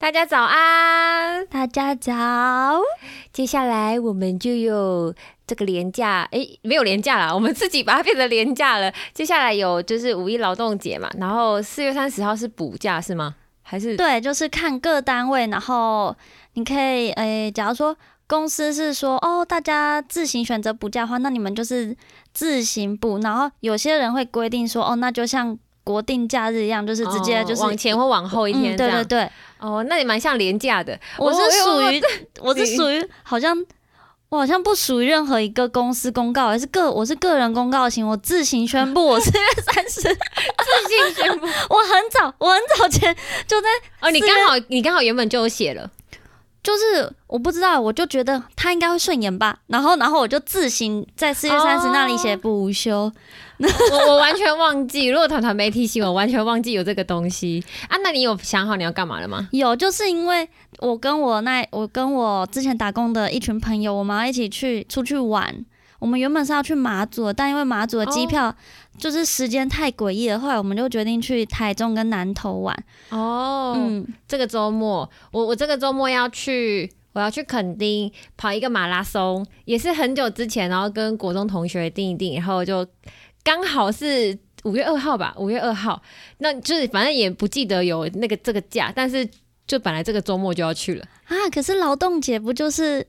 大家早安，大家早。接下来我们就有这个廉价，诶，没有廉价了，我们自己把它变成廉价了。接下来有就是五一劳动节嘛，然后四月三十号是补假是吗？还是对，就是看各单位，然后你可以，诶，假如说公司是说哦，大家自行选择补假的话，那你们就是自行补。然后有些人会规定说，哦，那就像国定假日一样，就是直接就是往前或往后一天，对对对。哦，那也蛮像廉价的。我是属于，我是属于，好像我好像不属于任何一个公司公告，而是个我是个人公告型，我自行宣布我四月三十，自行宣布。我很早，我很早前就在哦，你刚好你刚好原本就有写了。就是我不知道，我就觉得他应该会顺眼吧，然后然后我就自行在四月三十那里写不午休，我我完全忘记，如果团团没提醒我，完全忘记有这个东西啊。那你有想好你要干嘛了吗？有，就是因为我跟我那我跟我之前打工的一群朋友，我们要一起去出去玩。我们原本是要去马祖，但因为马祖的机票就是时间太诡异了，后来我们就决定去台中跟南投玩。哦，嗯，这个周末我我这个周末要去，我要去垦丁跑一个马拉松，也是很久之前，然后跟国中同学定一定，然后就刚好是五月二号吧，五月二号，那就是反正也不记得有那个这个假，但是就本来这个周末就要去了啊。可是劳动节不就是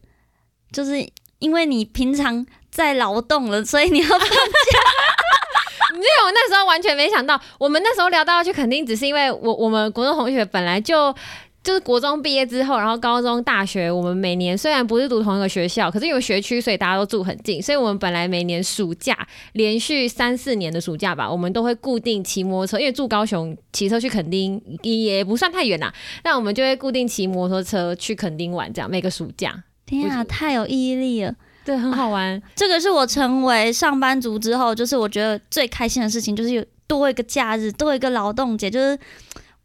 就是因为你平常。在劳动了，所以你要放假。没有，我那时候完全没想到。我们那时候聊到要去，肯定只是因为我我们国中同学本来就就是国中毕业之后，然后高中、大学，我们每年虽然不是读同一个学校，可是因为学区，所以大家都住很近，所以我们本来每年暑假连续三四年的暑假吧，我们都会固定骑摩托车，因为住高雄，骑车去垦丁也不算太远啦。那我们就会固定骑摩托车去垦丁玩，这样每个暑假。天啊，太有毅力了。对，很好玩。这个是我成为上班族之后，就是我觉得最开心的事情，就是有多一个假日，多一个劳动节，就是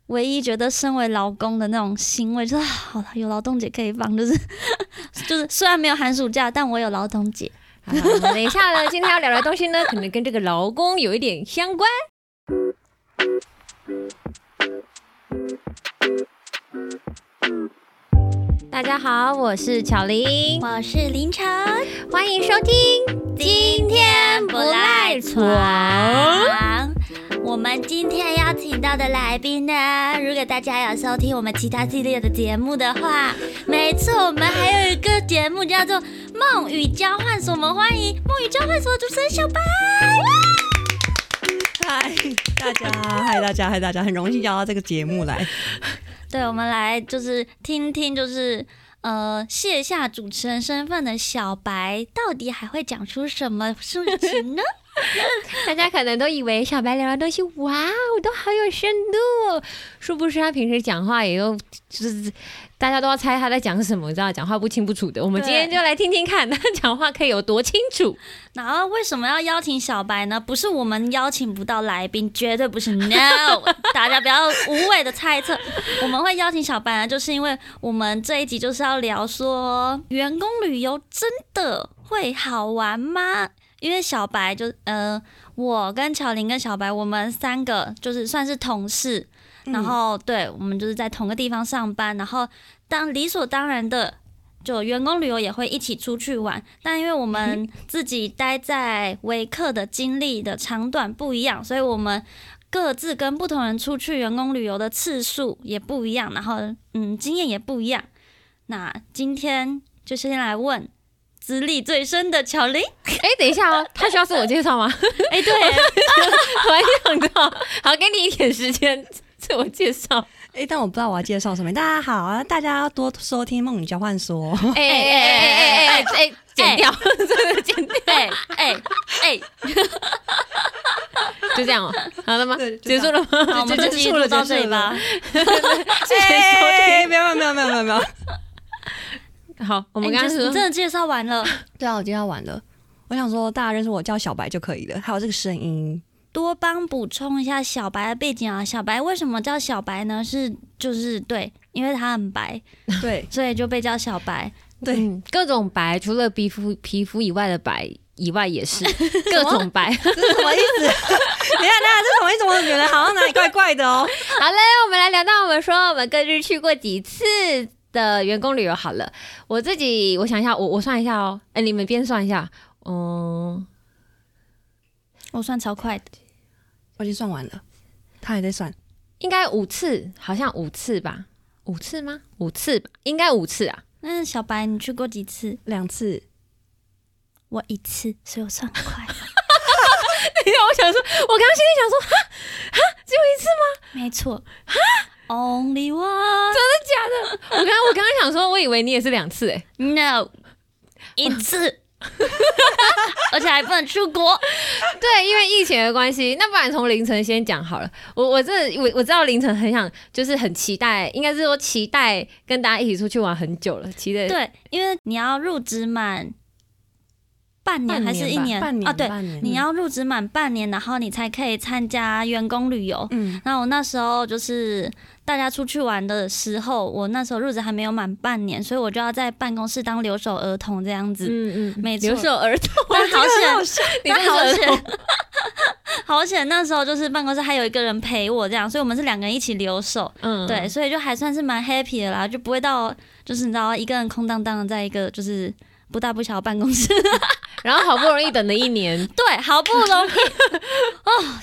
唯一觉得身为劳工的那种欣慰，就是好了，有劳动节可以放，就是 就是虽然没有寒暑假，但我有劳动节。等一下呢，今天要聊的东西呢，可能跟这个劳工有一点相关。大家好，我是巧玲，我是林晨，欢迎收听今天不赖床。我们今天邀请到的来宾呢，如果大家有收听我们其他系列的节目的话，没错，我们还有一个节目叫做《梦与交换所》，我们欢迎《梦与交换所》主持人小白。嗨，大家，嗨大家，嗨大家，很荣幸邀到这个节目来。对，我们来就是听听，就是呃卸下主持人身份的小白，到底还会讲出什么事情呢？大家可能都以为小白聊的东西，哇，都好有深度，殊不知他平时讲话也都就是。大家都要猜他在讲什么，你知道讲话不清不楚的。我们今天就来听听看，他讲话可以有多清楚。然后为什么要邀请小白呢？不是我们邀请不到来宾，绝对不是。No，大家不要无谓的猜测。我们会邀请小白呢，就是因为我们这一集就是要聊说，员工旅游真的会好玩吗？因为小白就呃，我跟巧玲跟小白，我们三个就是算是同事。然后，对我们就是在同个地方上班，然后当理所当然的，就员工旅游也会一起出去玩。但因为我们自己待在维克的经历的长短不一样，所以我们各自跟不同人出去员工旅游的次数也不一样，然后嗯，经验也不一样。那今天就先来问资历最深的巧玲。哎，等一下哦，他需要自我介绍吗？哎，对，我还想到，好，给你一点时间。自我介绍，哎，但我不知道我要介绍什么。大家好啊，大家要多收听《梦女交换说》。哎哎哎哎哎哎，剪掉，真的剪掉。哎哎哎，就这样哦，好了吗？结束了吗？我们结束了，到这里吧。谢谢收听。没有没有没有没有没有。好，我们刚刚真的介绍完了。对啊，我介绍完了。我想说，大家认识我叫小白就可以了。还有这个声音。多帮补充一下小白的背景啊！小白为什么叫小白呢？是就是对，因为他很白，对，所以就被叫小白。对，各种白，除了皮肤皮肤以外的白以外也是各种白。这是什么意思？等一下，等一下，这什么意思？我觉得好像哪里怪怪的哦。好嘞，我们来聊到我们说我们各自去过几次的员工旅游好了。我自己我想一下，我我算一下哦。哎、你们边算一下。嗯，我算超快的，我已经算完了，他还在算。应该五次，好像五次吧？五次吗？五次吧，应该五次啊。那小白你去过几次？两次，我一次，所以我算快。等一下我想说，我刚刚心里想说，哈哈，只有一次吗？没错，Only one 真的假的我刚刚我刚刚想说，我以为你也是两次哎、No，一次，而且还不能出国。对，因为疫情的关系，那不然从凌晨先讲好了。我我这我我知道凌晨很想，就是很期待，应该是说期待跟大家一起出去玩很久了，期待。对，因为你要入职满半年还是一年半年啊？对，半年你要入职满半年，然后你才可以参加员工旅游。嗯，那我那时候就是大家出去玩的时候，我那时候入职还没有满半年，所以我就要在办公室当留守儿童这样子。嗯嗯，没错留守儿童，但好险，但好险，好险！那时候就是办公室还有一个人陪我，这样，所以我们是两个人一起留守。嗯，对，所以就还算是蛮 happy 的啦，就不会到就是你知道一个人空荡荡的在一个就是不大不小的办公室。然后好不容易等了一年，对，好不容易哦，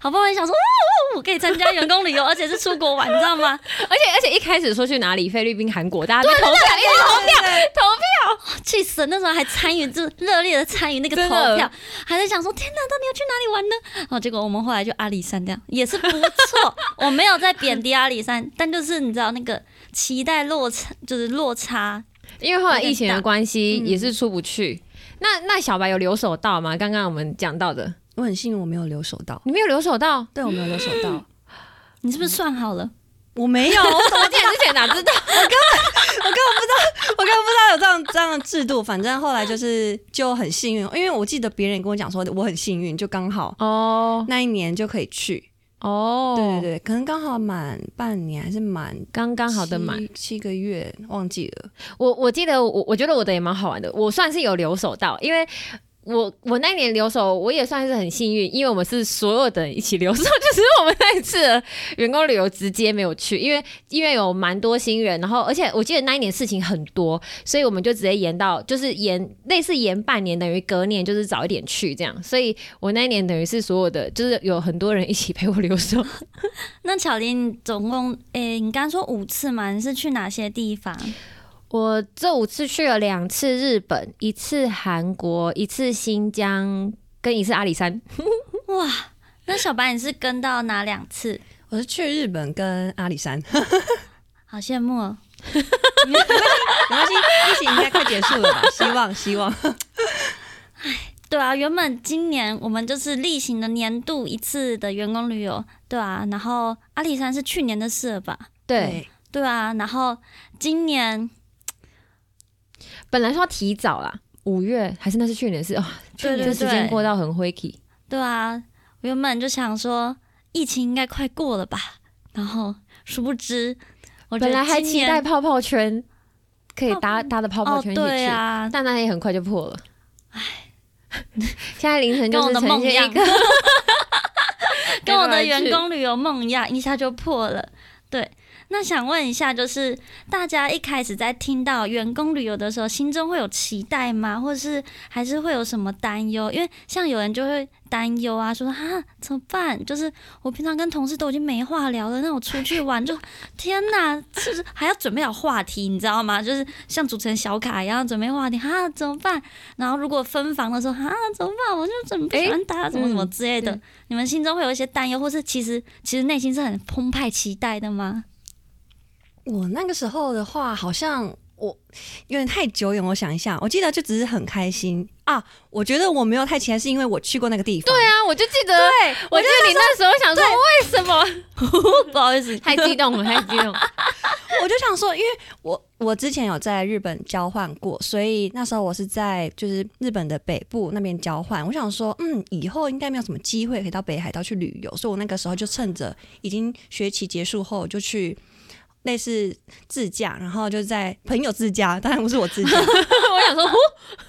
好不容易想说，哦，我可以参加员工旅游，而且是出国玩，你知道吗？而且而且一开始说去哪里，菲律宾、韩国，大家在投票，一直投票，投票。气死了！那时候还参与，就热烈的参与那个投票，还在想说，天哪，到底要去哪里玩呢？然后结果我们后来就阿里山这样，也是不错。我没有在贬低阿里山，但就是你知道那个期待落差，就是落差。因为后来疫情的关系，嗯也是出不去。那那小白有留守到吗？刚刚我们讲到的，我很幸运我没有留守到，你没有留守到？对我没有留守到，你是不是算好了？我没有，我我记得之前哪知道？我根本我根本不知道我根本不知道有这样这样的制度，反正后来就是就很幸运，因为我记得别人跟我讲说我很幸运，就刚好哦那一年就可以去。哦，对对对，可能刚好满半年还是满刚刚好的满。七七个月，忘记了。我我记得我我觉得我的也蛮好玩的，我算是有留守到，因为。我我那年留守，我也算是很幸运，因为我们是所有的人一起留守，就是我们那一次员工旅游直接没有去，因为因为有蛮多新人，然后而且我记得那一年事情很多，所以我们就直接延到就是延类似延半年，等于隔年就是早一点去这样，所以我那一年等于是所有的就是有很多人一起陪我留守，那巧玲，总共诶、你刚说五次嘛？你是去哪些地方？我这五次去了两次日本，一次韩国，一次新疆，跟一次阿里山。哇，那小白你是跟到哪两次？我是去日本跟阿里山，好羡慕哦。没关系，疫情应该快结束了吧？希望希望。对啊，原本今年我们就是例行的年度一次的员工旅游，对啊，然后阿里山是去年的事了吧？对，对啊，然后今年本来说要提早啦，五月还是那是去年的事哦，去年这时间过到很灰气。对啊，我原本就想说疫情应该快过了吧，然后殊不知，我本来还期待泡泡圈可以搭搭的泡泡哦，圈一起去，对啊，但那也很快就破了。唉，现在凌晨跟我就是呈的梦一样现一个跟我的 员工旅游梦一样，一下就破了。对，那想问一下，就是大家一开始在听到员工旅游的时候，心中会有期待吗？或者是还是会有什么担忧？因为像有人就会担忧啊，说啊怎么办？就是我平常跟同事都已经没话聊了，那我出去玩就 天哪，是不是还要准备好话题？你知道吗？就是像主持人小卡一样准备话题，哈怎么办？然后如果分房的时候，哈怎么办？我就怎么不喜欢他，怎么怎么之类的。嗯你们心中会有一些担忧，或是其实其实内心是很澎湃期待的吗？我那个时候的话，好像我有点太久远，我想一下，我记得就只是很开心啊。我觉得我没有太期待，是因为我去过那个地方。对啊，我就记得，对，我记得你那时候想说为什么 不好意思，太激动了，太激动。我就想说，因为我我之前有在日本交换过，所以那时候我是在就是日本的北部那边交换。我想说，嗯，以后应该没有什么机会可以到北海道去旅游，所以我那个时候就趁着已经学期结束后，就去类似自驾，然后就在朋友自驾，当然不是我自驾，我想说，呼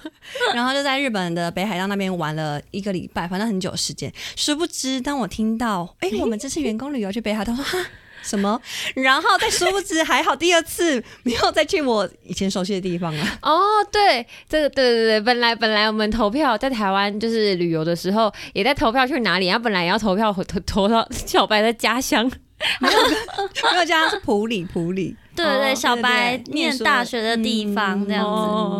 然后就在日本的北海道那边玩了一个礼拜，反正很久时间。殊不知，当我听到，哎、我们这次员工旅游去北海道，说哈什么？然后再殊不知，还好第二次没有再去我以前熟悉的地方了。哦，对，这个对对对，本来本来我们投票在台湾就是旅游的时候，也在投票去哪里，然后本来也要投票投投到 小白的家乡，没有没有家是普里，普里对对小白念大学的地方这样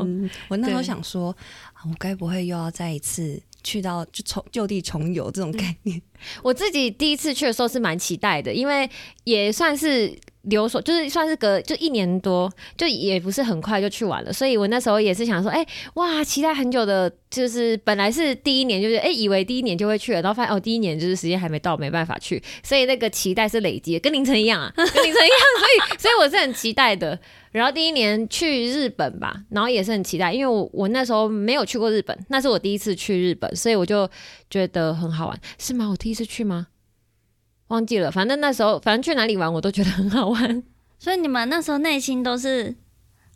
子。我那时候想说，啊我该不会又要再一次去到就重就地重游这种概念？我自己第一次去的时候是蛮期待的，因为也算是留所，就是算是隔就一年多，就也不是很快就去完了，所以我那时候也是想说，哎、哇，期待很久的，就是本来是第一年就是哎、以为第一年就会去了，然后发现哦第一年就是时间还没到，没办法去，所以那个期待是累积，跟凌晨一样啊，跟凌晨一样，所以所以我是很期待的。然后第一年去日本吧，然后也是很期待，因为我我那时候没有去过日本，那是我第一次去日本，所以我就觉得很好玩，是吗？我第一次去吗？忘记了，反正那时候反正去哪里玩我都觉得很好玩。所以你们那时候内心都是，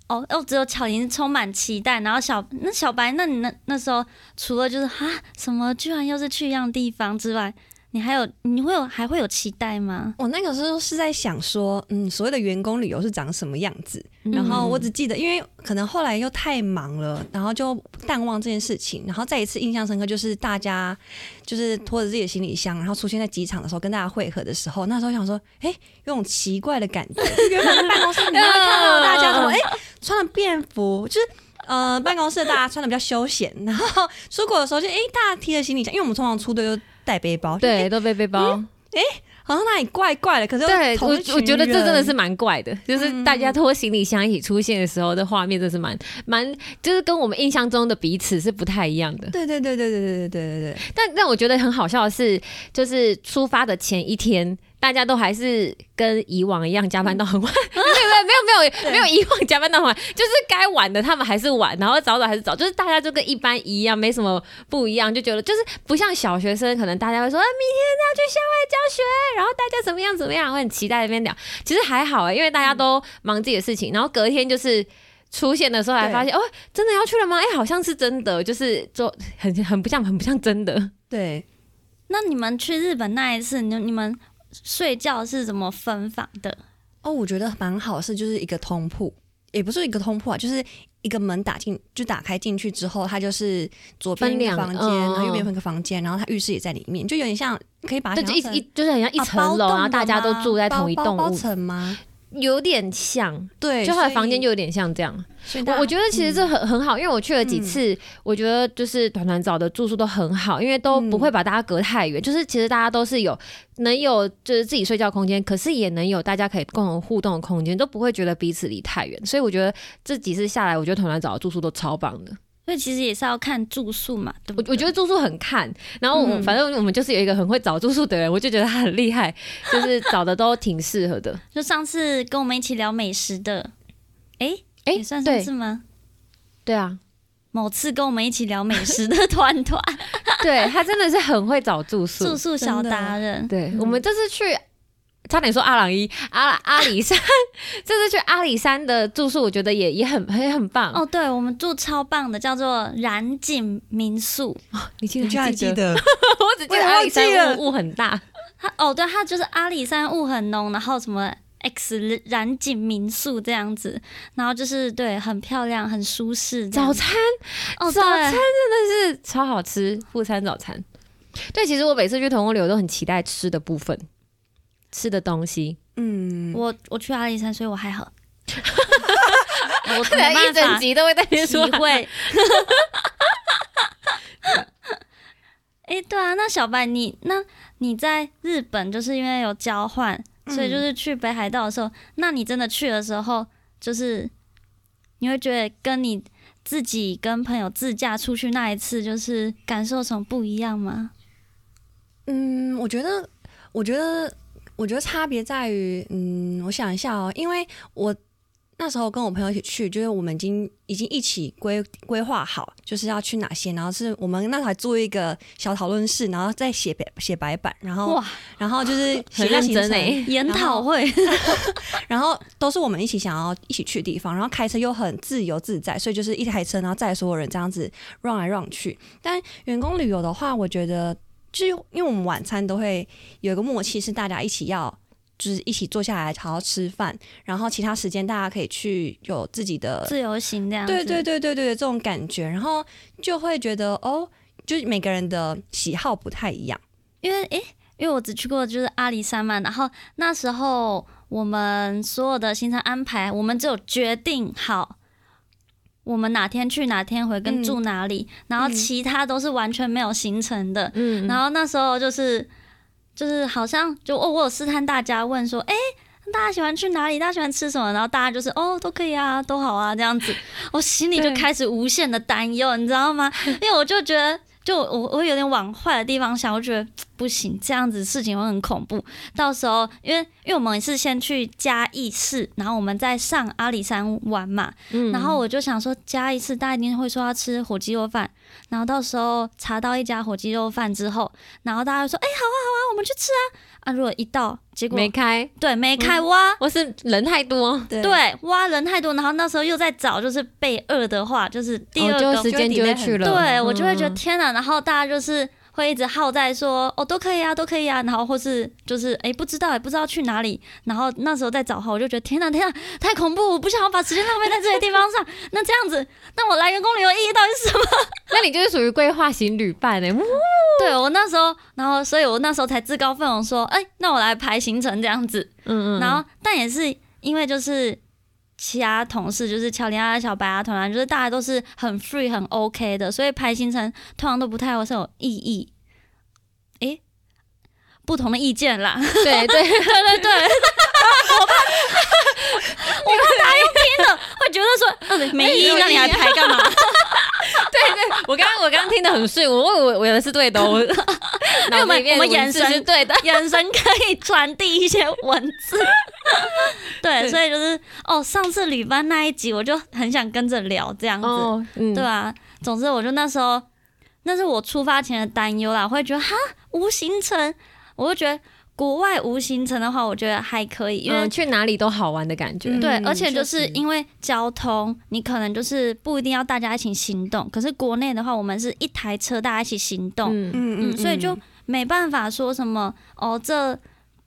哦哦，只有巧玲充满期待，然后小那小白，那你那那时候除了就是哈什么，居然又是去一样地方之外，你还有你会有还会有期待吗？我那个时候是在想说，嗯，所谓的员工旅游是长什么样子？嗯然后我只记得，因为可能后来又太忙了，然后就淡忘这件事情。然后再一次印象深刻，就是大家就是拖着自己的行李箱，然后出现在机场的时候，跟大家会合的时候，那时候想说，哎，有种奇怪的感觉。就原本在办公室，你会看到大家怎么哎穿了便服，就是。呃，办公室的大家穿的比较休闲，然后出国的时候就哎，大家提着行李箱，因为我们通常出队就带背包，就对，都背背包。好像那里怪怪的，可是又对我我觉得这真的是蛮怪的，就是大家拖行李箱一起出现的时候的画面，真是蛮蛮，就是跟我们印象中的彼此是不太一样的。对对对对对对对对对对，但但我觉得很好笑的是，就是出发的前一天，大家都还是跟以往一样加班到很晚，没有没有没有没有没有以往加班到很晚，就是该晚的他们还是晚，然后早早还是早，就是大家就跟一般一样，没什么不一样，就觉得就是不像小学生，可能大家会说、啊、明天要去校外教学，然后大家怎么样怎么样，会很期待那边聊。其实还好哎、因为大家都忙自己的事情，然后隔天就是。出现的时候才发现，哦，真的要去了吗？哎、好像是真的，就是做很很不像，很不像真的。对，那你们去日本那一次，你你们睡觉是怎么分房的？哦，我觉得蛮好是就是一个通铺，也不是一个通铺啊，就是一个门打进就打开进去之后，它就是左边两一个房间，嗯然后右边分个房间，然后它浴室也在里面，就有点像可以把它就一一就是很像一啊层楼，然后大家都住在同一栋屋，层吗？有点像，对，就他的房间就就有点像这样。我我觉得其实这很很好，因为我去了几次，我觉得就是团团找的住宿都很好，因为都不会把大家隔太远，就是其实大家都是有能有就是自己睡觉空间，可是也能有大家可以共同互动的空间，都不会觉得彼此离太远。所以我觉得这几次下来，我觉得团团找的住宿都超棒的。所以其实也是要看住宿嘛，对不对？我我觉得住宿很看，然后我、嗯反正我们就是有一个很会找住宿的人，我就觉得他很厉害，就是找的都挺适合的。就上次跟我们一起聊美食的，诶，哎也算上对次吗？对啊，某次跟我们一起聊美食的 团团，对他真的是很会找住宿。住宿小达人，对、我们这次去，差点说阿朗伊阿阿里山，这次去阿里山的住宿，我觉得也也很也很棒。哦，对，我们住超棒的，叫做染景民宿。你记你居然还记？得，我只记得阿里山雾雾很大。它哦，对，它就是阿里山雾很浓，然后什么 X 染景民宿这样子，然后就是对，很漂亮，很舒适。早餐哦，早餐，真的是超好吃，副餐早餐。对，其实我每次去同工旅游都很期待吃的部分，吃的东西。嗯，我我去阿里山，所以我还好。我可能一整集都会在那边体说会。哎、对啊，那小白你那你在日本就是因为有交换，所以就是去北海道的时候，那你真的去的时候，就是你会觉得跟你自己跟朋友自驾出去那一次，就是感受什么不一样吗？嗯，我觉得，我觉得，我觉得差别在于，嗯，我想一下哦，因为我那时候跟我朋友一起去，就是我们已经已经一起规规划好，就是要去哪些，然后是我们那时候还做一个小讨论室，然后再写白写白板，然后哇，然后就是写很认真诶研讨会，然后都是我们一起想要一起去的地方，然后开车又很自由自在，所以就是一台车，然后载所有人这样子 run 来 run 去。但员工旅游的话，我觉得就是因为我们晚餐都会有一个默契，是大家一起要。就是一起坐下来好好吃饭，然后其他时间大家可以去有自己的自由行这样子。对对对对对对这种感觉，然后就会觉得哦，就是每个人的喜好不太一样。因为诶，因为我只去过就是阿里山嘛，然后那时候我们所有的行程安排，我们只有决定好我们哪天去哪天回跟嗯住哪里，然后其他都是完全没有行程的。嗯，然后那时候就是就是好像就哦，我有试探大家问说，诶，大家喜欢去哪里？大家喜欢吃什么？然后大家就是哦，都可以啊，都好啊，这样子，我心里就开始无限的担忧，你知道吗？因为我就觉得，就我我有点往坏的地方想，我觉得不行，这样子事情会很恐怖。到时候，因为因为我们是先去嘉义市，然后我们再上阿里山玩嘛，嗯然后我就想说，嘉义市大家一定会说要吃火鸡肉饭，然后到时候查到一家火鸡肉饭之后，然后大家就说，哎、好啊好啊，我们去吃啊啊！如果一到，结果没开，对没开挖。我是人太多，对对，挖人太多，然后那时候又在找，就是备二的话，就是第二哦个，就时间就会去了，对我就会觉得嗯。天哪，然后大家就是会一直耗在说哦都可以啊，都可以啊，然后或是就是哎不知道也不知道去哪里，然后那时候在找话，我就觉得天哪天哪太恐怖，我不想要把时间浪费在这些地方上。那这样子，那我来员工旅游意义到底是什么？那你就是属于规划型旅伴哎，哇对我那时候，然后所以我那时候才自告奋勇说，哎，那我来排行程这样子。嗯嗯，然后但也是因为就是其他同事，就是乔林啊、小白啊、团团，就是大家都是很 free、很 OK 的，所以排行程通常都不太会是有意义。诶，不同的意见啦，对 对，对对对，我 怕我怕大家用听了会觉得说，呃没意义，那你还排干嘛？对对。我刚刚我刚刚听得很顺，我我我以为是对的，我 脑子里面我们眼神是对的，眼神可以传递一些文字。对，所以就是哦，上次旅班那一集，我就很想跟着聊这样子。哦，嗯，对啊，总之我就那时候，那是我出发前的担忧啦，我会觉得哈无行程，我就觉得国外无行程的话，我觉得还可以，因为、嗯，去哪里都好玩的感觉，嗯对，而且就是因为交通，你可能就是不一定要大家一起行动，可是国内的话，我们是一台车大家一起行动，嗯，嗯嗯，所以就没办法说什么哦，这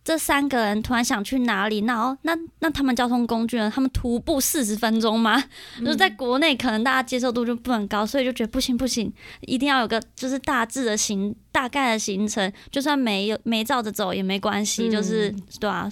这三个人突然想去哪里，那哦，那那他们交通工具呢？他们徒步四十分钟吗？就是在国内可能大家接受度就不很高，所以就觉得不行不行，一定要有个就是大致的行大概的行程，就算没有没照着走也没关系，嗯就是对啊，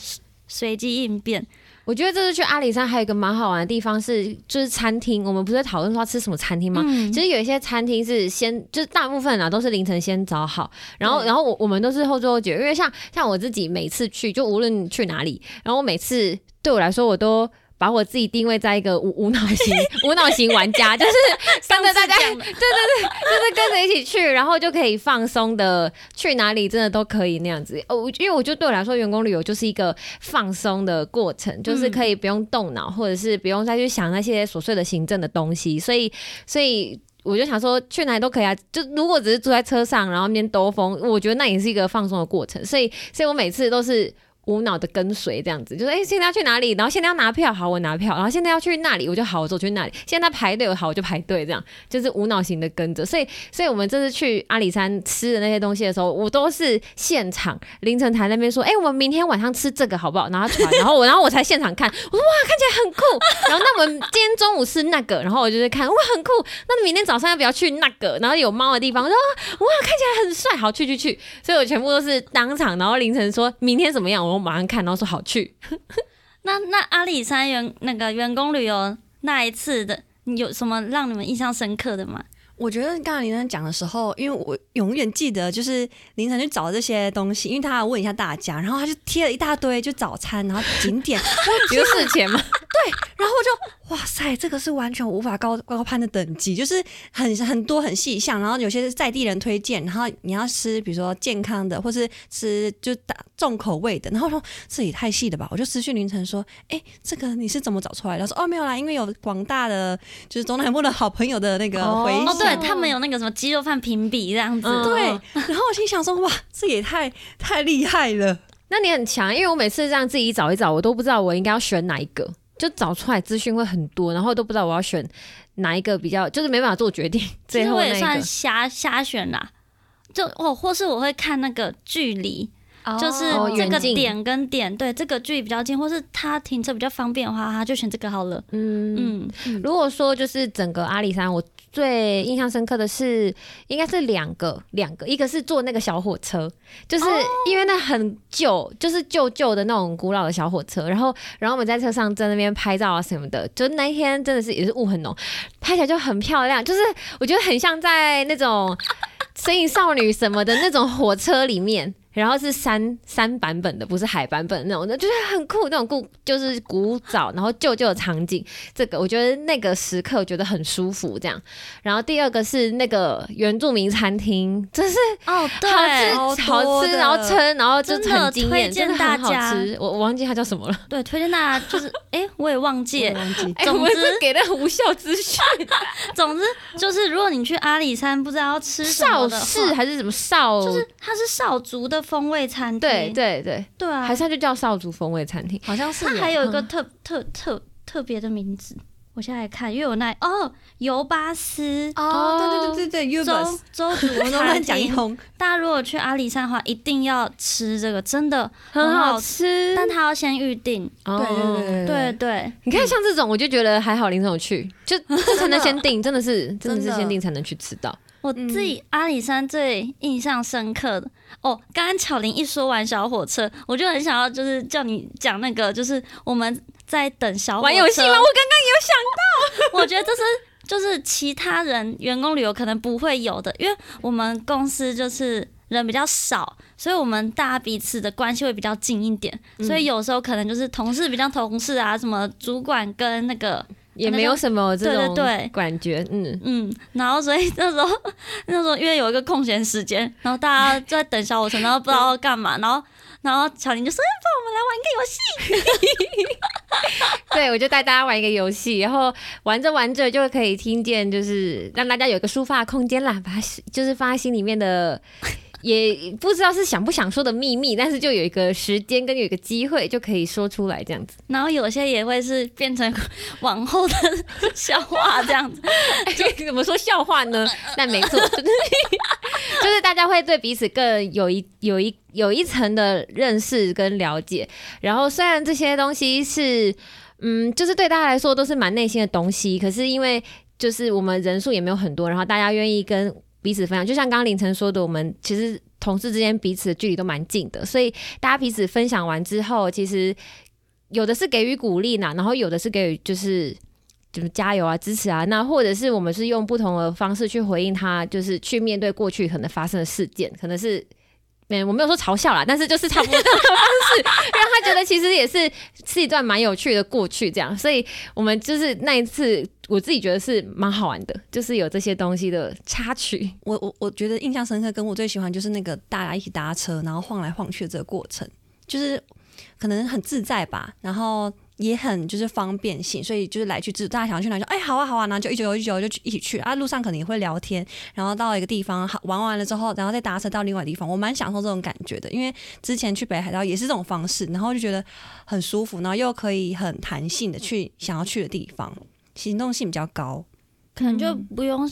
随机应变。我觉得这次去阿里山还有一个蛮好玩的地方是，就是餐厅，我们不是在讨论说要吃什么餐厅吗？嗯其实有一些餐厅是先，就是大部分啊都是凌晨先找好，然后然后我我们都是后知后觉，因为像像我自己每次去，就无论去哪里，然后我每次对我来说我都。把我自己定位在一个无无脑型无脑型玩家，就是跟着大家，对对对就是跟着一起去，然后就可以放松的去哪里，真的都可以那样子。哦，因为我觉得对我来说，员工旅游就是一个放松的过程，就是可以不用动脑，或者是不用再去想那些琐碎的行政的东西，所以所以。我就想说，去哪里都可以啊。就如果只是坐在车上，然后那边兜风，我觉得那也是一个放松的过程。所以，所以我每次都是无脑的跟随这样子，就是哎、诶现在要去哪里？然后现在要拿票，好，我拿票。然后现在要去那里，我就好，我走去那里。现在排队，我好，我就排队，这样就是无脑型的跟着。所以，所以我们这次去阿里山吃的那些东西的时候，我都是现场凌晨台那边说，哎、我们明天晚上吃这个好不好？然后传，然后我，然后我才现场看，我说哇，看起来很酷。然后那我们今天中午吃那个，然后我就是看哇，很酷。那明天早上要不要去那个？然后有猫的地方，我说哇，看起来很帅，好去去去。所以我全部都是当场，然后凌晨说明天怎么样，我我马上看，然后说好去。那那阿里山员那个员工旅游那一次的，有什么让你们印象深刻的吗？我觉得刚刚凌晨讲的时候，因为我永远记得，就是凌晨去找这些东西，因为他要问一下大家，然后他就贴了一大堆，就早餐，然后景点，比如事前嘛，然后我就哇塞，这个是完全无法高高攀的等级，就是很很多很细项，然后有些是在地人推荐，然后你要吃比如说健康的，或是吃就大重口味的，然后说这也太细了吧，我就私讯凌晨说，哎，这个你是怎么找出来的？他说哦没有啦，因为有广大的就是中南部的好朋友的那个回对。他们有那个什么鸡肉饭评比这样子，嗯对，然后我心想说，哇，这也太太厉害了。那你很强，因为我每次这样自己找一找，我都不知道我应该要选哪一个，就找出来资讯会很多，然后都不知道我要选哪一个比较，就是没办法做决定。其最实我也算后那个瞎瞎选啦。就哦，或是我会看那个距离，就是哦这个点跟点，对，这个距离比较近，或是他停车比较方便的话，他就选这个好了。嗯，嗯，如果说就是整个阿里山，我最印象深刻的是，应该是两个，两个，一个是坐那个小火车，就是因为那很旧，就是旧旧的那种古老的小火车，然后，然后我们在车上在那边拍照啊什么的，就那一天真的是也是雾很浓，拍起来就很漂亮，就是我觉得很像在那种《神隐少女》什么的那种火车里面。然后是山山版本的，不是海版本的那种的，就是很酷那种古，就是古早，然后旧旧的场景，这个我觉得那个时刻我觉得很舒服，这样。然后第二个是那个原住民餐厅，真是哦，对，好吃好好吃，然后撑，然后就真的很惊艳，推荐真的很好大家吃。我我忘记它叫什么了，对，推荐大家就是，哎、我也忘记了。忘记哎，总之给的无效资讯，总之就是，如果你去阿里山不知道要吃什么少的少，氏还是什么少？就是它是少族的风味餐厅，对对对，对啊，还是它就叫少族风味餐厅。好像是它还有一个嗯特特特特别的名字，我现在看，因为我那哦尤巴斯哦，对对对对对周，Ubers，周族我都乱餐厅。大家如果去阿里山的话，一定要吃这个，真的很好好吃，但它要先预定。哦对对对对对，你看，像这种我就觉得还好，林总有去，就这才能先定，真的是真的是先定才能去吃到。我自己阿里山最印象深刻的哦，刚刚巧玲一说完小火车，我就很想要就是叫你讲那个，就是我们在等小火车玩游戏吗？我刚刚有想到 我觉得这是就是其他人员工旅游可能不会有的，因为我们公司就是人比较少，所以我们大家彼此的关系会比较近一点，嗯所以有时候可能就是同事比较同事啊，什么主管跟那个也没有什么这种感觉，嗯，嗯，然后所以那时候那时候因为有一个空闲时间，然后大家 就在等小火车，然后不知道要干嘛，然后然后巧玲就说：“哎，帮我们来玩一个游戏。对，我就带大家玩一个游戏，然后玩着玩着就可以听见，就是让大家有一个抒发的空间啦，把就是放在心里面的。也不知道是想不想说的秘密，但是就有一个时间跟有一个机会就可以说出来，这样子。然后有些也会是变成往后的笑话这样子。就 怎么说笑话呢？但没错，就 是就是大家会对彼此更有一有一有一层的认识跟了解。然后虽然这些东西是，嗯，就是对大家来说都是蛮内心的东西，可是因为就是我们人数也没有很多，然后大家愿意跟彼此分享，就像刚刚凌晨说的，我们其实同事之间彼此的距离都蛮近的，所以大家彼此分享完之后，其实有的是给予鼓励呢，然后有的是给予就是。就是加油啊，支持啊，那或者是我们是用不同的方式去回应他，就是去面对过去可能发生的事件，可能是，嗯，我没有说嘲笑啦，但是就是差不多的 方式，让他觉得其实也是是一段蛮有趣的过去，这样，所以我们就是那一次，我自己觉得是蛮好玩的，就是有这些东西的插曲，我我我觉得印象深刻，跟我最喜欢就是那个大家一起搭车，然后晃来晃去的这个过程，就是可能很自在吧，然后也很就是方便性，所以就是来去自大家想要去哪就哎好啊好啊，然后就一九一九就一起去啊，路上可能也会聊天，然后到一个地方好玩完了之后，然后再搭车到另外地方，我蛮享受这种感觉的，因为之前去北海道也是这种方式，然后就觉得很舒服，然后又可以很弹性的去想要去的地方，行动性比较高。可能就不用、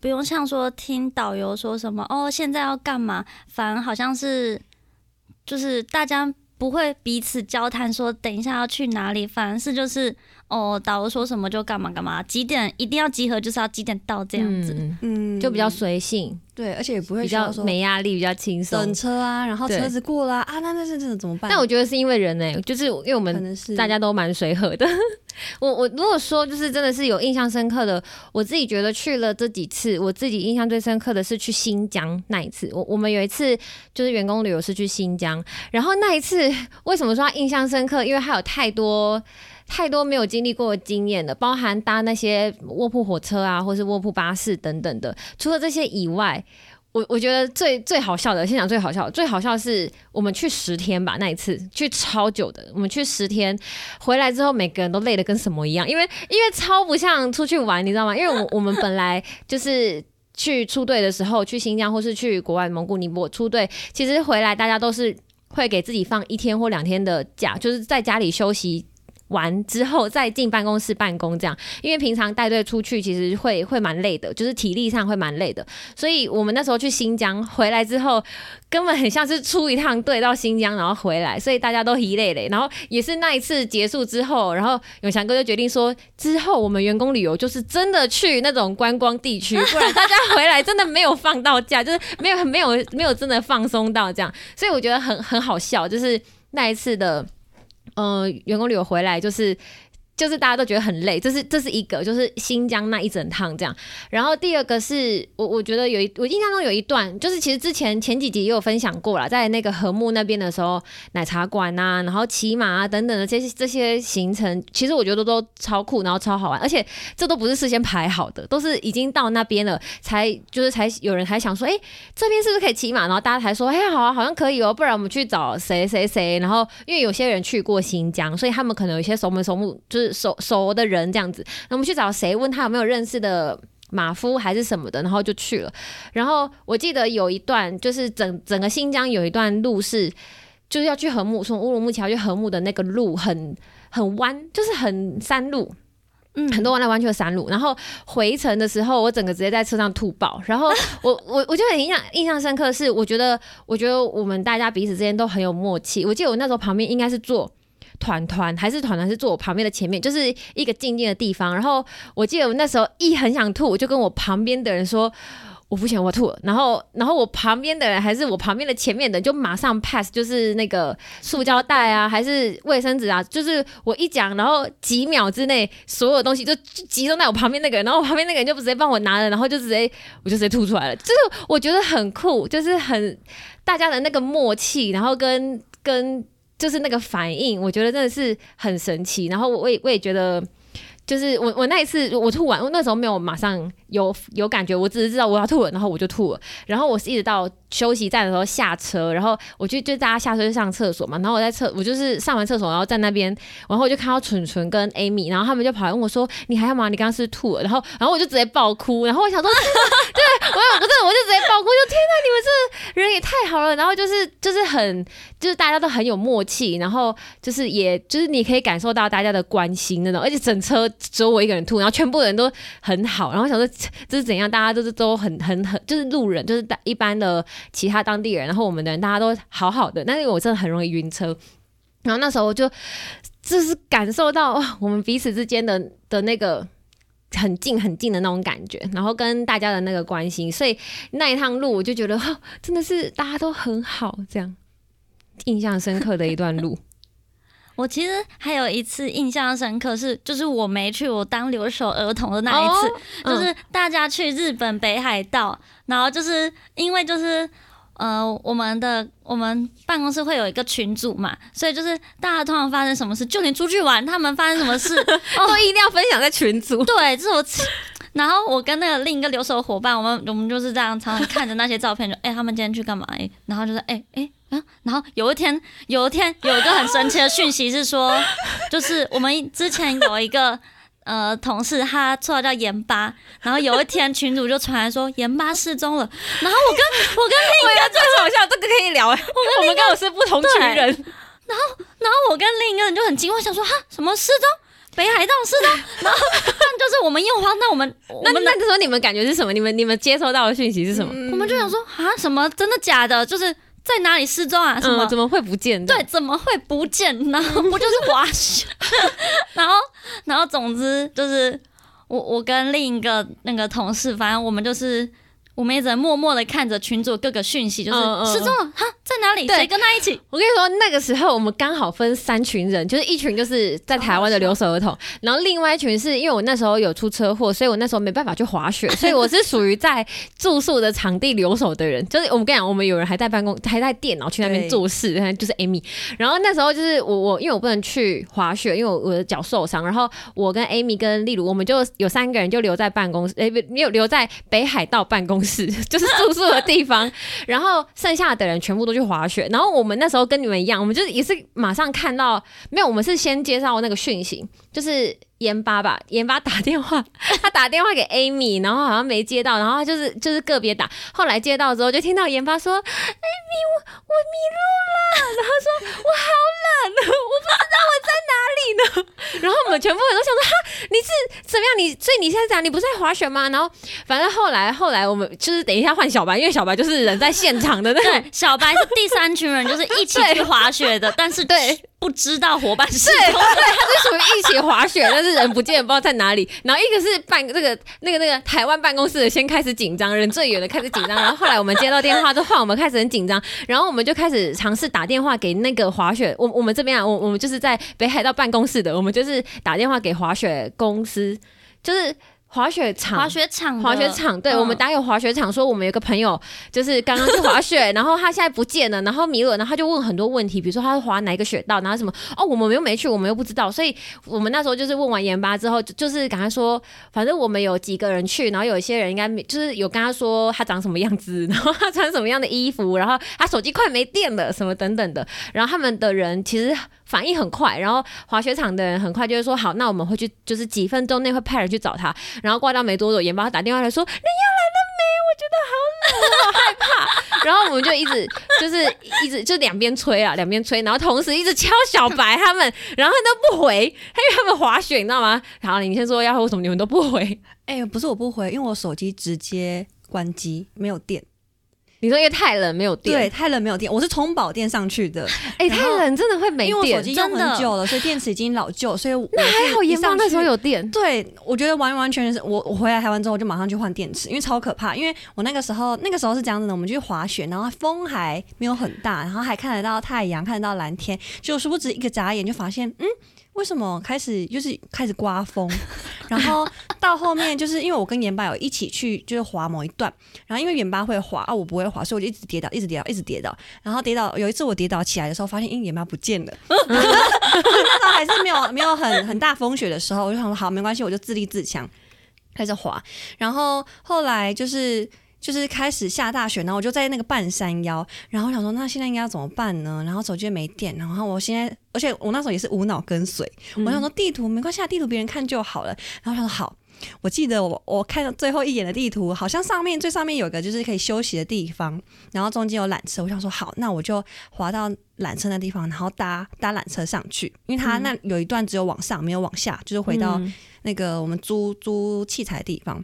不用像说听导游说什么哦，现在要干嘛，反而好像是就是大家不会彼此交谈说等一下要去哪里，反而是就是哦导游说什么就干嘛干嘛，几点一定要集合，就是要几点到这样子。嗯嗯就比较随性，对，而且也不会比较没压力，比较轻松等。车啊，然后车子过啦啊，那那是这种怎么办？但我觉得是因为人呢、就是因为我们大家都蛮随和的。我我如果说就是真的是有印象深刻的，我自己觉得去了这几次，我自己印象最深刻的是去新疆那一次。我我们有一次就是员工旅游是去新疆，然后那一次为什么说它印象深刻？因为它有太多。太多没有经历过经验了，包含搭那些卧铺火车啊，或是卧铺巴士等等的。除了这些以外，我我觉得最最好笑的，先讲最好笑的，最好笑的是我们去十天吧，那一次去超久的，我们去十天，回来之后每个人都累得跟什么一样，因为因为超不像出去玩，你知道吗？因为我我们本来就是去出队的时候，去新疆或是去国外蒙古尼泊出队，其实回来大家都是会给自己放一天或两天的假，就是在家里休息。完之后再进办公室办公，这样，因为平常带队出去其实会会蛮累的，就是体力上会蛮累的，所以我们那时候去新疆回来之后，根本很像是出一趟队到新疆然后回来，所以大家都一累累。然后也是那一次结束之后，然后永祥哥就决定说，之后我们员工旅游就是真的去那种观光地区，不然大家回来真的没有放到假，就是没有没有没有真的放松到这样，所以我觉得很很好笑，就是那一次的。嗯，员工旅游回来就是。就是大家都觉得很累，这是这是一个，就是新疆那一整趟这样。然后第二个是我我觉得有一我印象中有一段，就是其实之前前几集也有分享过了，在那个和睦那边的时候，奶茶馆啊，然后骑马啊等等的这些这些行程，其实我觉得都超酷，然后超好玩，而且这都不是事先排好的，都是已经到那边了才就是才有人还想说，哎，这边是不是可以骑马？然后大家才说，哎，好啊，好像可以哦，不然我们去找谁谁谁。然后因为有些人去过新疆，所以他们可能有些熟门熟路，就是。熟熟的人这样子，那我们去找谁？问他有没有认识的马夫还是什么的，然后就去了。然后我记得有一段，就是整整个新疆有一段路是，就是要去和木，从乌鲁木齐要去和木的那个路很很弯，就是很山路，嗯，很多弯来弯去的山路。然后回程的时候，我整个直接在车上吐爆。然后我 我我就很印象印象深刻，是我觉得我觉得我们大家彼此之间都很有默契。我记得我那时候旁边应该是坐。团团还是团团是坐我旁边的前面，就是一个静静的地方。然后我记得我那时候一很想吐，我就跟我旁边的人说我不行，我吐了。然后，然后我旁边的人还是我旁边的前面的，就马上 pass，就是那个塑胶袋啊，还是卫生纸啊，就是我一讲，然后几秒之内所有东西就集中在我旁边那个人，然后我旁边那个人就直接帮我拿了，然后就直接我就直接吐出来了。就是我觉得很酷，就是很大家的那个默契，然后跟跟。就是那个反应，我觉得真的是很神奇。然后我也我也觉得，就是我我那一次我吐完，我那时候没有马上有有感觉，我只是知道我要吐了，然后我就吐了。然后我是一直到。休息站的时候下车，然后我就就大家下车去上厕所嘛，然后我在厕，我就是上完厕所，然后在那边，然后我就看到蠢蠢跟 Amy，然后他们就跑来问我说：“你还要吗？你刚刚是吐了？”然后，然后我就直接爆哭，然后我想说，对我不是，我就直接爆哭，就天哪，你们这人也太好了，然后就是就是很就是大家都很有默契，然后就是也就是你可以感受到大家的关心那种，而且整车只有我一个人吐，然后全部人都很好，然后想说这是怎样，大家都是都很很很就是路人，就是一般的。其他当地人，然后我们的人，大家都好好的，但是我真的很容易晕车。然后那时候就就是感受到我们彼此之间的的那个很近很近的那种感觉，然后跟大家的那个关心，所以那一趟路我就觉得真的是大家都很好，这样印象深刻的一段路。我其实还有一次印象深刻是，就是我没去，我当留守儿童的那一次，就是大家去日本北海道，然后就是因为就是呃，我们的我们办公室会有一个群组嘛，所以就是大家通常发生什么事，就连出去玩，他们发生什么事 都一定要分享在群组。对，这是我。然后我跟那个另一个留守伙伴，我们我们就是这样，常常看着那些照片，就哎，他们今天去干嘛？哎，然后就是哎哎啊，然后有一天，有一天有一个很神奇的讯息是说，就是我们之前有一个呃同事，他绰号叫盐巴，然后有一天群主就传来说盐巴失踪了，然后我跟我跟另一个最好笑，这个可以聊，我们跟我是不同群人，然后然后我跟另一个人就很惊慌，想说哈什么失踪？北海道是的，然后但就是我们又慌，那我们那那个时候你们感觉是什么？你们你们接收到的讯息是什么？我们就想说啊，什么真的假的？就是在哪里失踪啊？什么怎么会不见？对，怎么会不见？然后不就是滑雪？然后然后总之就是我我跟另一个那个同事，反正我们就是。我们也只能默默的看着群主各个讯息，就是嗯嗯嗯失踪了哈，在哪里？谁跟他一起？我跟你说，那个时候我们刚好分三群人，就是一群就是在台湾的留守儿童，然后另外一群是因为我那时候有出车祸，所以我那时候没办法去滑雪，所以我是属于在住宿的场地留守的人。就是我们跟你讲，我们有人还在办公，还在电脑去那边做事，就是 Amy。然后那时候就是我我因为我不能去滑雪，因为我我的脚受伤，然后我跟 Amy 跟例如我们就有三个人就留在办公室，诶、不没有留在北海道办公室，就是住宿的地方。然后剩下的人全部都去滑雪。然后我们那时候跟你们一样，我们就是也是马上看到，没有，我们是先接到那个讯息，就是盐巴吧，盐巴打电话，他打电话给 Amy，然后好像没接到，然后他就是就是个别打，后来接到之后就听到盐巴说，Amy 我我迷路了，然后说我好冷，我不知道我在哪里呢。然后我们全部人都想说，哈，你是怎么样？你所以你现在讲你不是在滑雪吗？然后反正后来后来我们就是等一下换小白，因为小白就是人在现场的那种对，小白是第三群人，就是一起去滑雪的，但是对不知道伙伴是对，对，他是属于一起滑雪，但是人不见，不知道在哪里。然后一个是办这个那个那个台湾办公室的，先开始紧张，人最远的开始紧张。然后后来我们接到电话，之后我们开始很紧张。然后我们就开始尝试打电话给那个滑雪，我我们这边啊，我我们就是在北海道办公室的，我们就是打电话给滑雪公司，就是滑雪场。滑雪场，滑雪场，对、嗯。我们打给滑雪场说，我们有个朋友就是刚刚去滑雪，然后他现在不见了，然后迷路了，然后他就问很多问题，比如说他是滑哪一个雪道，然后什么哦，我们又没去，我们又不知道，所以我们那时候就是问完研巴之后，就就是赶快说，反正我们有几个人去，然后有一些人应该没就是有跟他说他长什么样子，然后他穿什么样的衣服，然后他手机快没电了，什么等等的，然后他们的人其实反应很快，然后滑雪场的人很快就会说好，那我们会去，就是几分钟内会派人去找他，然后挂掉没多久，盐巴打电话来说：“人要来了没？我觉得好冷，我好害怕。”然后我们就一直就是一直就两边催啊，两边催，然后同时一直敲小白他们，然后他都不回，因为他们滑雪，你知道吗？然后，你先说要为什么你们都不回？哎、不是我不回，因为我手机直接关机，没有电。你说因为太冷没有电对，电，太冷没有电，我是充饱电上去的，哎、太冷真的会没因为我手电。机用真的很久了，所以电池已经老旧，所以我那还好，一上那时候有电。对，我觉得完完全全是我我回来台湾之后，我就马上去换电池，因为超可怕。因为我那个时候那个时候是这样子的，我们去滑雪，然后风还没有很大，然后还看得到太阳，看得到蓝天，就殊不知一个眨眼就发现，嗯，为什么开始就是开始刮风？然后到后面就是因为我跟盐巴有一起去就是滑某一段，然后因为盐巴会滑啊，我不会滑，所以我就一直跌倒，一直跌倒，一直跌倒。然后跌倒有一次我跌倒起来的时候，发现因为盐巴不见了。那时候还是没有没有很很大风雪的时候，我就想说好没关系，我就自立自强，开始滑。然后后来就是就是开始下大雪，然后我就在那个半山腰，然后我想说那现在应该要怎么办呢？然后手机又没电，然后我现在而且我那时候也是无脑跟随，我想说地图没关系，啊，地图别人看就好了。然后他说好。我记得我我看到最后一眼的地图，好像上面最上面有个就是可以休息的地方，然后中间有缆车。我想说好，那我就滑到缆车那地方，然后搭搭缆车上去，因为他那有一段只有往上，没有往下，就是回到嗯那个我们租租器材的地方。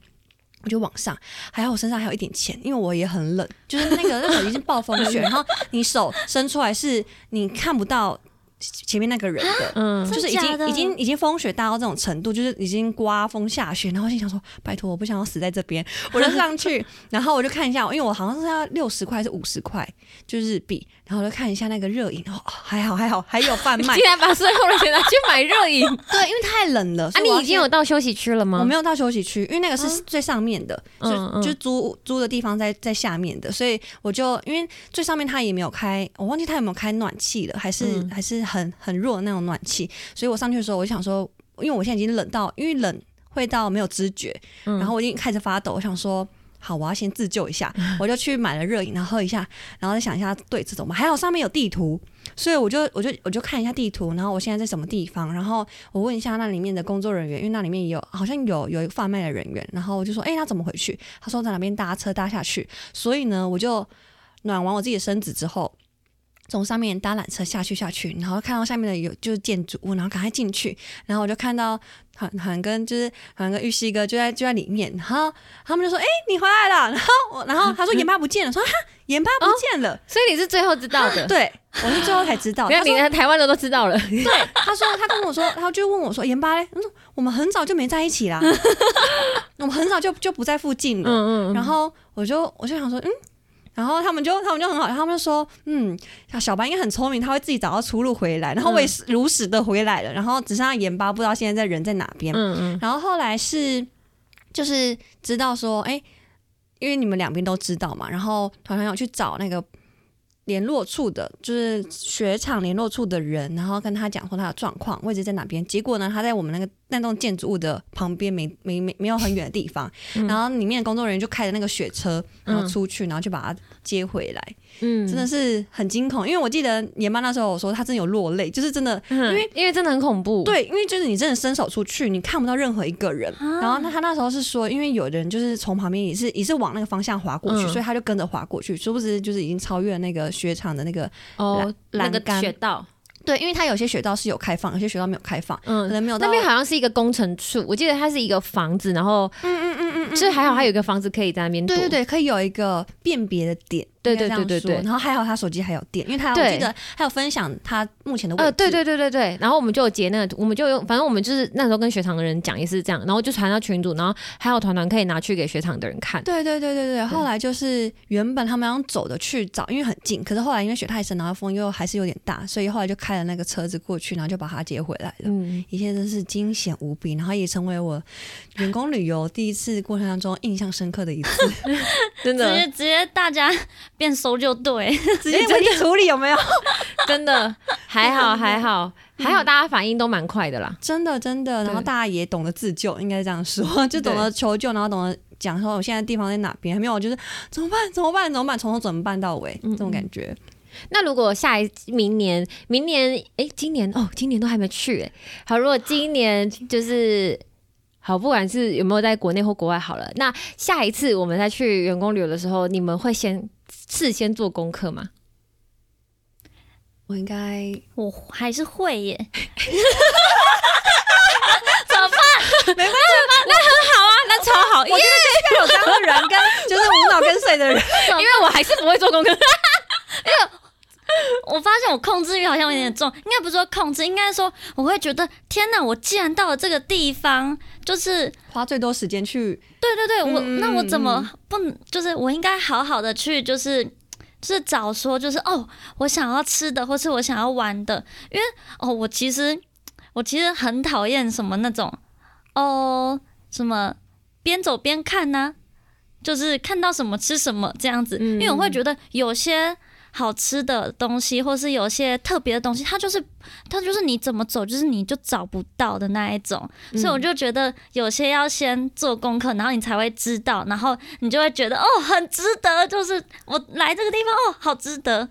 我就往上，还好我身上还有一点钱，因为我也很冷，就是那个那时候已经是暴风雪，然后你手伸出来是你看不到前面那个人的，嗯，就是已经已经已经风雪大到这种程度，就是已经刮风下雪，然后心想说：拜托，我不想要死在这边，我就上去，然后我就看一下，因为我好像是要六十块还是五十块，就是日币，然后我就看一下那个热饮，哦，还好还好，还有贩卖。竟，然把所有的钱拿去买热饮。啊！对，因为太冷了，所以我要你已经有。到休息区了吗？我没有到休息区，因为那个是最上面的，嗯嗯。就就租租的地方在在下面的，所以我就因为最上面他也没有开，我忘记他有没有开暖气了，还是、嗯。还是很很弱的那种暖气，所以我上去的时候，我就想说，因为我现在已经冷到，因为冷会到没有知觉，嗯然后我已经开始发抖，我想说。好，我要先自救一下，我就去买了热饮，然后喝一下，然后再想一下对这种嘛。还好上面有地图，所以我就我就我就看一下地图，然后我现在在什么地方，然后我问一下那里面的工作人员，因为那里面也有好像有有一个贩卖的人员，然后我就说，哎、他怎么回去？他说在哪边搭车搭下去，所以呢，我就暖完我自己的身子之后。从上面搭缆车下去下去，然后看到下面的有就是建筑物，然后赶快进去，然后我就看到韩韩跟就是韩跟玉溪哥就在就在里面，然后他们就说：“哎、你回来了。”然后我然后他说盐巴不见了，说哈盐巴不见了，所以你是最后知道的。对我是最后才知道。没有，他说你的台湾的都知道了。对，他说他跟我说，他就问我说盐巴嘞，他说我们很早就没在一起啦。我们很早就就不在附近了。嗯嗯，然后我就我就想说，嗯，然后他们就他们就很好，他们就说，嗯，小白应该很聪明，他会自己找到出路回来。然后我也是如实的回来了，然后只剩下盐巴不知道现在在人在哪边。嗯嗯然后后来是就是知道说，哎，因为你们两边都知道嘛，然后团团有去找那个。联络处的，就是雪场联络处的人，然后跟他讲说他的状况位置在哪边。结果呢，他在我们那个那栋建筑物的旁边，没没没没有很远的地方。嗯。然后里面的工作人员就开着那个雪车，然后出去，然后就把他接回来，嗯，真的是很惊恐。因为我记得年妈那时候有说，她真的有落泪，就是真的因为因为真的很恐怖，，对，因为就是你真的伸手出去，你看不到任何一个人。啊。然后他他那时候是说，因为有人就是从旁边也是也是往那个方向滑过去，嗯。所以他就跟着滑过去，殊不知就是已经超越那个雪场的那个哦栏，那个栏杆雪道，对，因为它有些雪道是有开放，有些雪道没有开放，可嗯。能没有到那边好像是一个工程处，我记得它是一个房子，然后嗯嗯嗯嗯就是还好，还有一个房子可以在那边躲。对对对，可以有一个辨别的点，对对对对对。然后还好他手机还有电，因为他我记得还有分享他目前的位置。呃，对对对对对，然后我们就有截那个，我们就用，反正我们就是那时候跟雪场的人讲也是这样，然后就传到群组，然后还有团团可以拿去给雪场的人看。对对对对对，后来就是原本他们要走的去找，因为很近，可是后来因为雪太深，然后风又还是有点大，所以后来就开了那个车子过去，然后就把他接回来了。嗯，一切真是惊险无比，然后也成为我员工旅游第一次过程当中印象深刻的一次，真的。直接直接大家变搜救队，直接问题处理有没有？真的还好还好还好，大家反应都蛮快的啦。真的真的，然后大家也懂得自救，应该这样说，就懂得求救，然后懂得讲说我现在地方在哪边，还没有就是怎么办怎么办怎么办，从头怎么办到尾嗯这种感觉。那如果下一明年，明年，哎，今年哦，今年都还没去，哎，好，如果今年就是好，不管是有没有在国内或国外好了，那下一次我们再去员工旅游的时候，你们会先事先做功课吗？我应该我还是会耶。怎么办？没办法那很好啊，那超好，因为有三个人跟就是无脑跟随的人，因为我还是不会做功课。我发现我控制欲好像有点重，应该不是说控制，应该说我会觉得天哪，我既然到了这个地方，就是花最多时间去对对对，我、嗯那我怎么不就是我应该好好的去就是就是找说就是哦，我想要吃的或是我想要玩的，因为哦，我其实我其实很讨厌什么那种哦什么边走边看呐、就是看到什么吃什么这样子，嗯因为我会觉得有些。好吃的东西，或是有些特别的东西，它就是它就是你怎么走，就是你就找不到的那一种。所以我就觉得有些要先做功课，然后你才会知道，然后你就会觉得哦，很值得，就是我来这个地方哦，好值得，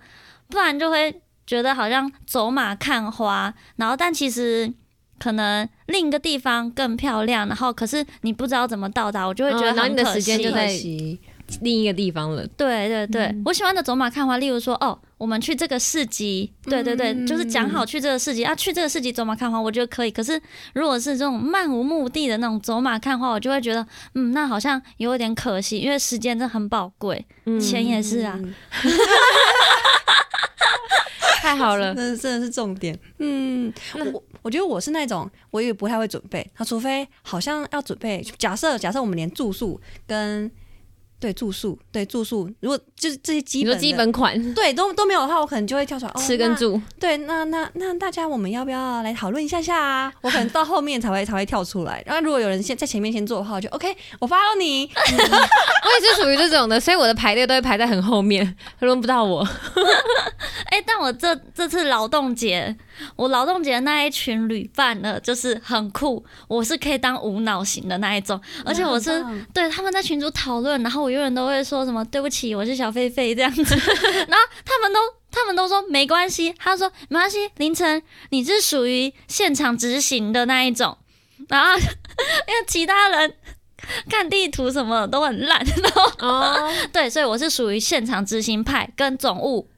不然就会觉得好像走马看花，然后但其实可能另一个地方更漂亮，然后可是你不知道怎么到达，我就会觉得嗯然后你的很可惜时间就在可惜另一个地方了。对对对，嗯我喜欢的走马看花，例如说，哦，我们去这个市集，对对对，嗯就是讲好去这个市集啊，去这个市集走马看花，我觉得可以。可是如果是这种漫无目的的那种走马看花，我就会觉得，嗯，那好像有一点可惜，因为时间真的很宝贵，嗯钱也是啊。嗯 太好了，那真的是重点。嗯，我我觉得我是那种，我也不太会准备。他除非好像要准备，假设假设我们连住宿跟对住宿对住宿，如果就是这些基本你说基本款，对都都没有的话，我可能就会跳出来、哦、吃跟住，对，那那那大家我们要不要来讨论一下下啊？我可能到后面才会才会跳出来。然后如果有人先在前面先做的话，我就 OK，我 follow 你。我也是属于这种的，所以我的排队都会排在很后面，轮不到我。哎、但我这这次劳动节，我劳动节那一群旅伴呢，就是很酷，我是可以当无脑型的那一种，而且我是对他们在群组讨论，然后我永远都会说什么对不起，我是小狒狒这样子，然后他们都他们都说没关系，他说没关系，凌晨你是属于现场执行的那一种，然后因为其他人看地图什么都很烂，然后哦，对，所以我是属于现场执行派跟总务，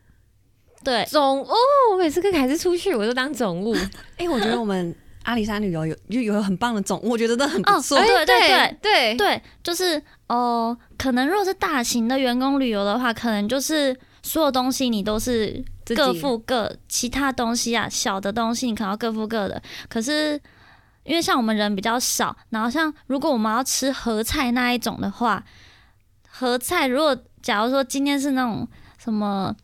对，总务，我每次跟凯子出去，我都当总务。哎、我觉得我们阿里山旅游有就有很棒的总务，我觉得真的很不哦错。对对对。对对，就是哦、可能如果是大型的员工旅游的话，可能就是所有东西你都是各付各，其他东西啊，小的东西你可能要各付各的。可是因为像我们人比较少，然后像如果我们要吃合菜那一种的话，合菜如果假如说今天是那种什么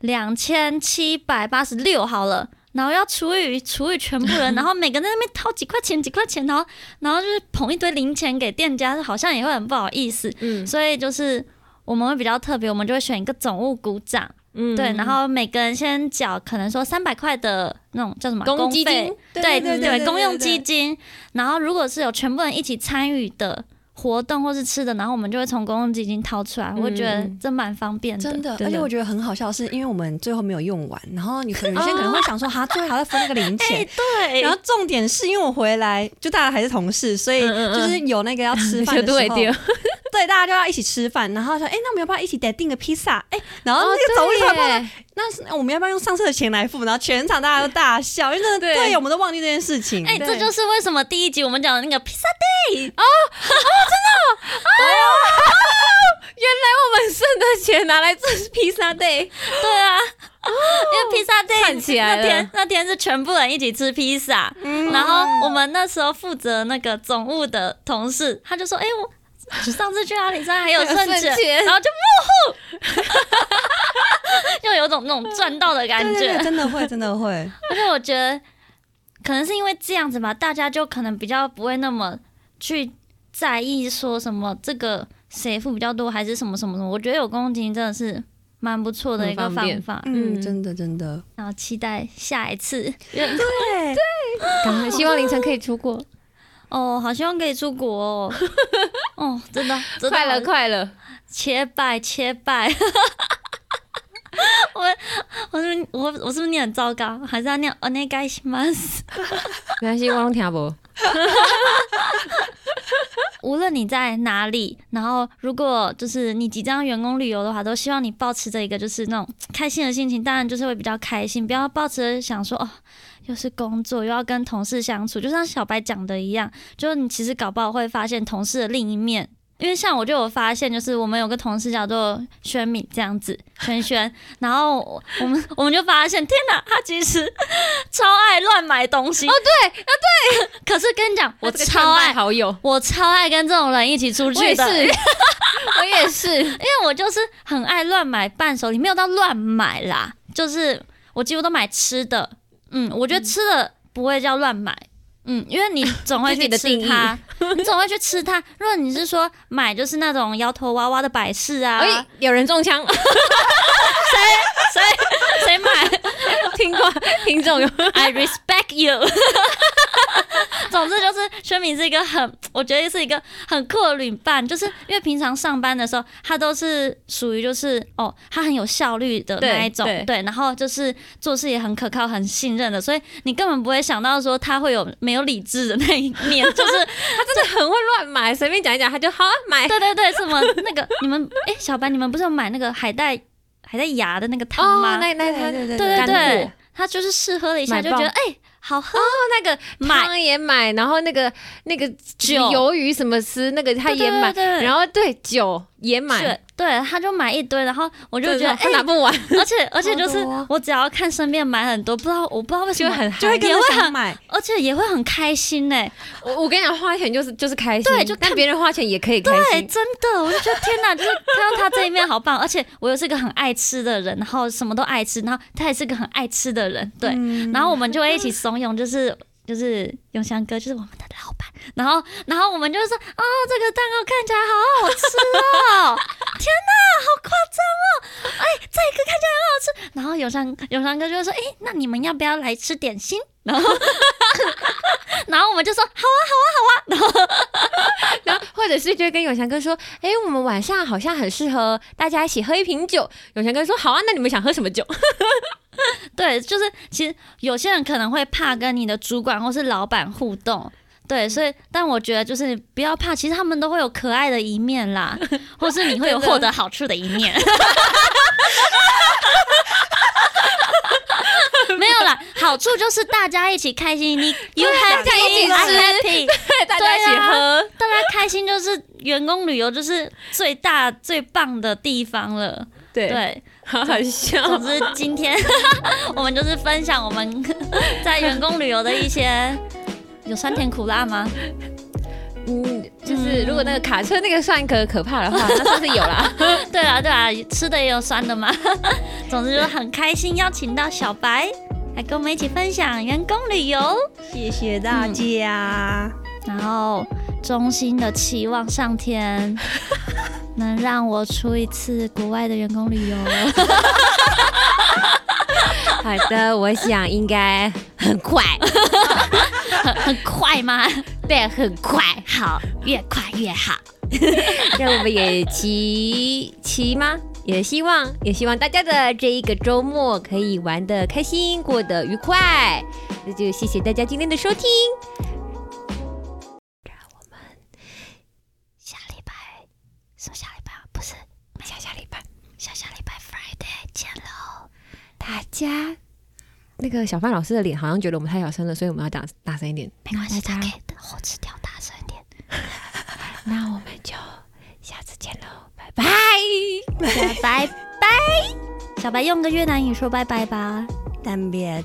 两千七百八十六好了。然后要除以除以全部人，然后每个人在那边掏几块钱几块钱，然后然后就是捧一堆零钱给店家，好像也会很不好意思。嗯。所以就是我们会比较特别，我们就会选一个总务鼓掌，嗯对，然后每个人先缴可能说三百块的那种叫什么公积费？金，对对对。公用基金。然后如果是有全部人一起参与的活动或是吃的，然后我们就会从公共基金掏出来，我觉得嗯这蛮方便的。真的，而且我觉得很好笑，是因为我们最后没有用完，然后你可能有些人可能会想说，哈，最后还要分那个零 钱。对，然后重点是因为我回来，就大家还是同事，所以就是有那个要吃饭的时候，对，大家就要一起吃饭，然后说，哎，那我们要不要一起得订个披萨？哎，然后哦那个走一团对。耶那是我们要不要用上车的钱来付？然后全场大家都大笑，因为真的对。对，我们都忘记这件事情。哎、对。这就是为什么第一集我们讲的那个披萨 day 我们剩的钱拿来做披萨 day，对啊，哦因为披萨 day 串起来那天那天是全部人一起吃披萨，嗯。然后我们那时候负责那个总务的同事，他就说：“哎、我 上次去阿里山还有剩还有剩钱，钱然后就幕后，就有种那种赚到的感觉。对对对，真的会，真的会。而且我觉得可能是因为这样子吧，大家就可能比较不会那么去在意说什么这个谁付比较多，还是什么什么什么。我觉得有公共基金真的是蛮不错的一个方法，嗯，嗯真的真的。然后期待下一次。对，赶快希望凌晨可以出国，哦，好希望可以出国哦！哦，真的，真的快了好快了，切拜切拜。我我是不是我我是不是念很糟糕？还是要念お願いします？没关系，我拢听不。无论你在哪里，然后如果就是你即将员工旅游的话，都希望你保持着一个就是那种开心的心情，当然就是会比较开心，不要抱持着想说哦。 又是工作，又要跟同事相处，就像小白讲的一样，就是你其实搞不好会发现同事的另一面。因为像我就有发现，就是我们有个同事叫做轩敏这样子，轩轩，然后我们我们就发现，天哪，他其实 超爱乱买东西。哦，对，啊对。可是跟你讲，我超爱好友，我超爱跟这种人一起出我也去的，是，我也是，因为我就是很爱乱买伴手礼，没有到乱买啦，就是我几乎都买吃的。嗯，我觉得吃的不会叫乱买。嗯，因为你总会去 吃它，你总会去吃它。如果你是说买就是那种摇头娃娃的摆饰啊，哎，有人中枪，谁？谁？谁买？听过听众。有？I respect you。总之就是薛敏是一个很，我觉得是一个很酷的旅伴，就是因为平常上班的时候，他都是属于就是哦，他很有效率的那一种，对。对，然后就是做事也很可靠、很信任的，所以你根本不会想到说他会有没有理智的那一面，就是他真的很会乱买，随便讲一讲他就好啊买。对对对，什么那个你们哎、小白你们不是有买那个海带海带芽的那个汤吗？哦，那那他对对对对对，他就是试喝了一下，就觉得哎、好喝，那个买汤也买，然后那个那个酒。鱿鱼什么吃那个他也买，对对对对。然后对酒也买，，对，他就买一堆，然后我就觉得哎、他拿不完，而且而且就是我只要看身边买很多，不知道我不知道为什么就很就会很想买。而且也会很开心呢、我我跟你讲，花钱就是就是开心，对就看但别人花钱也可以开心。对，心。真的，我就觉得天哪，就是看到他这一面好棒，而且我又是个很爱吃的人，然后什么都爱吃，然后他也是个很爱吃的人，对，嗯。然后我们就会一起怂恿，就是就是永祥哥，就是我们的老板，然后然后我们就说，哦，这个蛋糕看起来好好吃哦，天哪，好夸张哦，哎，这个看起来很好吃，然后永祥永祥哥就说，哎，那你们要不要来吃点心？然后然后我们就说好啊好啊好啊，然后然后或者是就跟永祥哥说，哎，我们晚上好像很适合大家一起喝一瓶酒。永祥哥说好啊，那你们想喝什么酒？对，就是其实有些人可能会怕跟你的主管或是老板互动。对，所以但我觉得就是你不要怕，其实他们都会有可爱的一面啦，或是你会有获得好处的一面。没有啦，好处就是大家一起开心，你 you 大家一起吃 happy，对，大家一起喝。大家开心就是员工旅游就是最大最棒的地方了。对，对，好好笑。总之，今天 我们就是分享我们 在员工旅游的一些有酸甜苦辣吗？嗯，就是如果那个卡车那个算可可怕的话，那算是有啦。对啊，对啊，吃的也有酸的嘛。总之就很开心，邀请到小白来跟我们一起分享员工旅游，谢谢大家。然后衷心的期望上天能让我出一次国外的员工旅游。好的，我想应该很快，很很快吗？对，很快。好，越快越好。让我们也骑骑吗？也希望也希望大家的这一个周末可以玩的开心，过得愉快。那就谢谢大家今天的收听。我们下礼拜说下礼拜不是下下礼拜下下礼拜 Friday 见喽。大家。那个小范老师的脸好像觉得我们太小声了，所以我们要讲大声一点。没关系，他可以后置调大声一点。那我们就下次见喽，拜拜，拜拜，小白用个越南语说拜拜吧，单边。